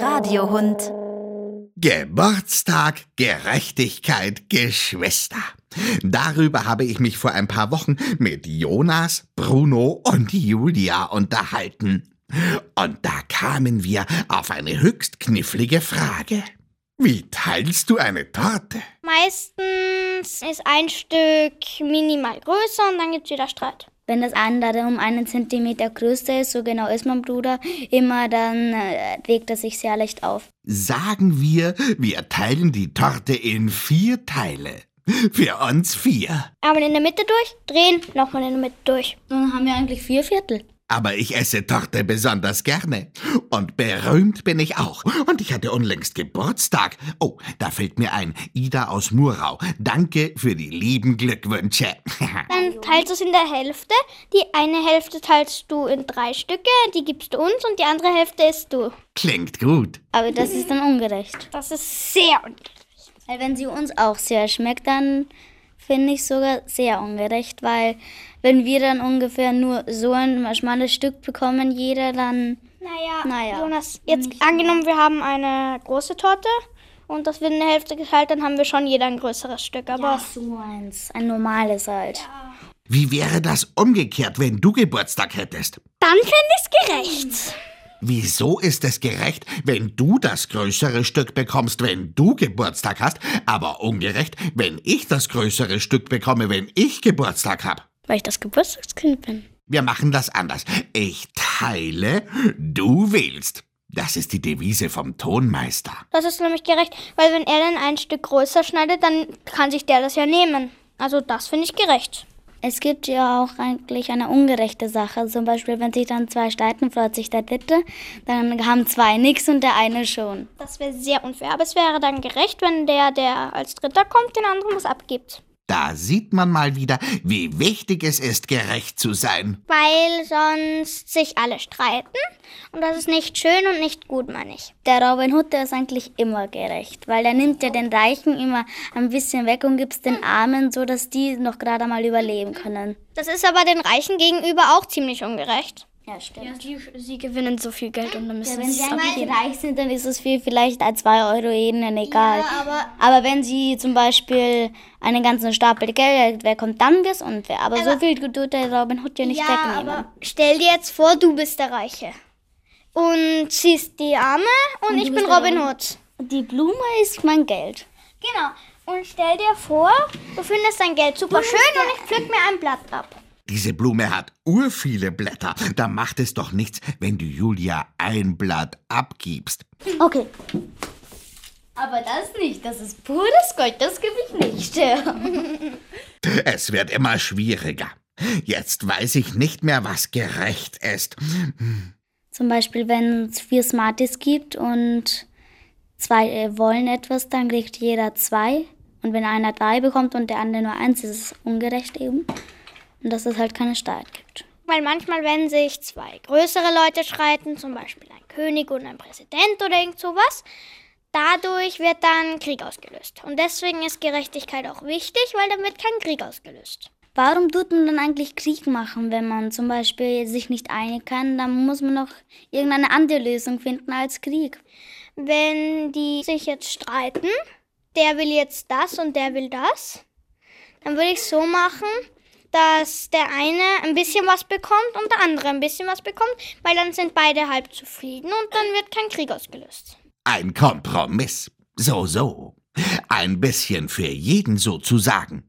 Radiohund. Geburtstag, Gerechtigkeit, Geschwister. Darüber habe ich mich vor ein paar Wochen mit Jonas, Bruno und Julia unterhalten. Und da kamen wir auf eine höchst knifflige Frage. Wie teilst du eine Torte? Meistens ist ein Stück minimal größer und dann gibt's wieder Streit. Wenn das andere um einen Zentimeter größer ist, so genau ist mein Bruder immer, dann äh, regt er sich sehr leicht auf. Sagen wir, wir teilen die Torte in vier Teile. Für uns vier. Aber in der Mitte durch, drehen, nochmal in der Mitte durch. Dann haben wir eigentlich vier Viertel. Aber ich esse Torte besonders gerne. Und berühmt bin ich auch. Und ich hatte unlängst Geburtstag. Oh, da fällt mir ein. Ida aus Murau. Danke für die lieben Glückwünsche. Dann teilst du es in der Hälfte. Die eine Hälfte teilst du in drei Stücke, die gibst du uns und die andere Hälfte isst du. Klingt gut. Aber das ist dann ungerecht. Das ist sehr ungerecht. Weil wenn sie uns auch sehr schmeckt, dann finde ich sogar sehr ungerecht, weil wenn wir dann ungefähr nur so ein schmales Stück bekommen, jeder dann. Naja, Naja, Jonas, jetzt angenommen, wir haben eine große Torte und das wird in der Hälfte geteilt, dann haben wir schon jeder ein größeres Stück. Aber Ja, so eins. Ein normales halt. Wie wäre das umgekehrt, wenn du Geburtstag hättest? dann finde ich's gerecht. Wieso ist es gerecht, wenn du das größere Stück bekommst, wenn du Geburtstag hast, aber ungerecht, wenn ich das größere Stück bekomme, wenn ich Geburtstag habe? Weil ich das Geburtstagskind bin. Wir machen das anders. Ich teile, du wählst. Das ist die Devise vom Tonmeister. Das ist nämlich gerecht, weil wenn er dann ein Stück größer schneidet, dann kann sich der das ja nehmen. Also das finde ich gerecht. Es gibt ja auch eigentlich eine ungerechte Sache. Zum Beispiel, wenn sich dann zwei streiten, freut sich der dritte, dann haben zwei nichts und der eine schon. Das wäre sehr unfair. Aber es wäre dann gerecht, wenn der, der als Dritter kommt, den anderen was abgibt. Da sieht man mal wieder, wie wichtig es ist, gerecht zu sein. Weil sonst sich alle streiten. Und das ist nicht schön und nicht gut, meine ich. Der Robin Hood, der ist eigentlich immer gerecht, weil der nimmt ja den Reichen immer ein bisschen weg und gibt es den Armen, so dass die noch gerade mal überleben können. Das ist aber den Reichen gegenüber auch ziemlich ungerecht. Ja, stimmt. sie, sie gewinnen so viel Geld und dann müssen wenn sie einmal reich sind, dann ist es viel vielleicht als zwei Euro ihnen egal. aber, wenn sie zum Beispiel einen ganzen Stapel Geld wegkommt, dann wird es unfair. Aber, so viel tut der Robin Hood ja nicht wegnehmen. stell dir jetzt vor, du bist der Reiche. Und siehst die Arme und, ich du bin Robin. Hood. Die Blume ist mein Geld. Genau. Und stell dir vor, du findest dein Geld super schön und ich pflück mir ein Blatt ab. Diese Blume hat urviele Blätter. Da macht es doch nichts, wenn du Julia ein Blatt abgibst. Okay. Aber das nicht, das ist pures Gold, das gebe ich nicht. Es wird immer schwieriger. Jetzt weiß ich nicht mehr, was gerecht ist. Zum Beispiel, wenn es vier Smarties gibt und zwei äh, wollen etwas, dann kriegt jeder zwei. Und wenn einer drei bekommt und der andere nur eins, ist es ungerecht eben. Und dass es halt keine Streit gibt. Weil manchmal, wenn sich zwei größere Leute streiten, zum Beispiel ein König und ein Präsident oder irgend sowas, dadurch wird dann Krieg ausgelöst. Und deswegen ist Gerechtigkeit auch wichtig, weil dann wird kein Krieg ausgelöst. Warum tut man dann eigentlich Krieg machen, wenn man zum Beispiel sich nicht einig kann? Dann muss man noch irgendeine andere Lösung finden als Krieg. Wenn die sich jetzt streiten, der will jetzt das und der will das, dann würde ich so machen, dass der eine ein bisschen was bekommt und der andere ein bisschen was bekommt, weil dann sind beide halb zufrieden und dann wird kein Krieg ausgelöst. Ein Kompromiss. So, so. Ein bisschen für jeden sozusagen.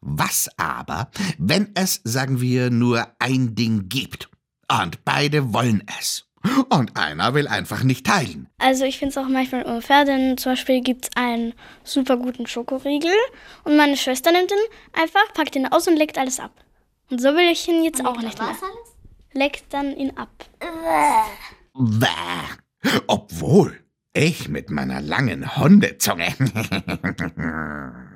Was aber, wenn es, sagen wir, nur ein Ding gibt und beide wollen es und einer will einfach nicht teilen? Also ich finde es auch manchmal unfair, denn zum Beispiel gibt es einen super guten Schokoriegel und meine Schwester nimmt ihn einfach, packt ihn aus und legt alles ab. Und so will ich ihn jetzt auch nicht mehr. Leckt dann ihn ab. Bäh. Obwohl, ich mit meiner langen Hundezunge.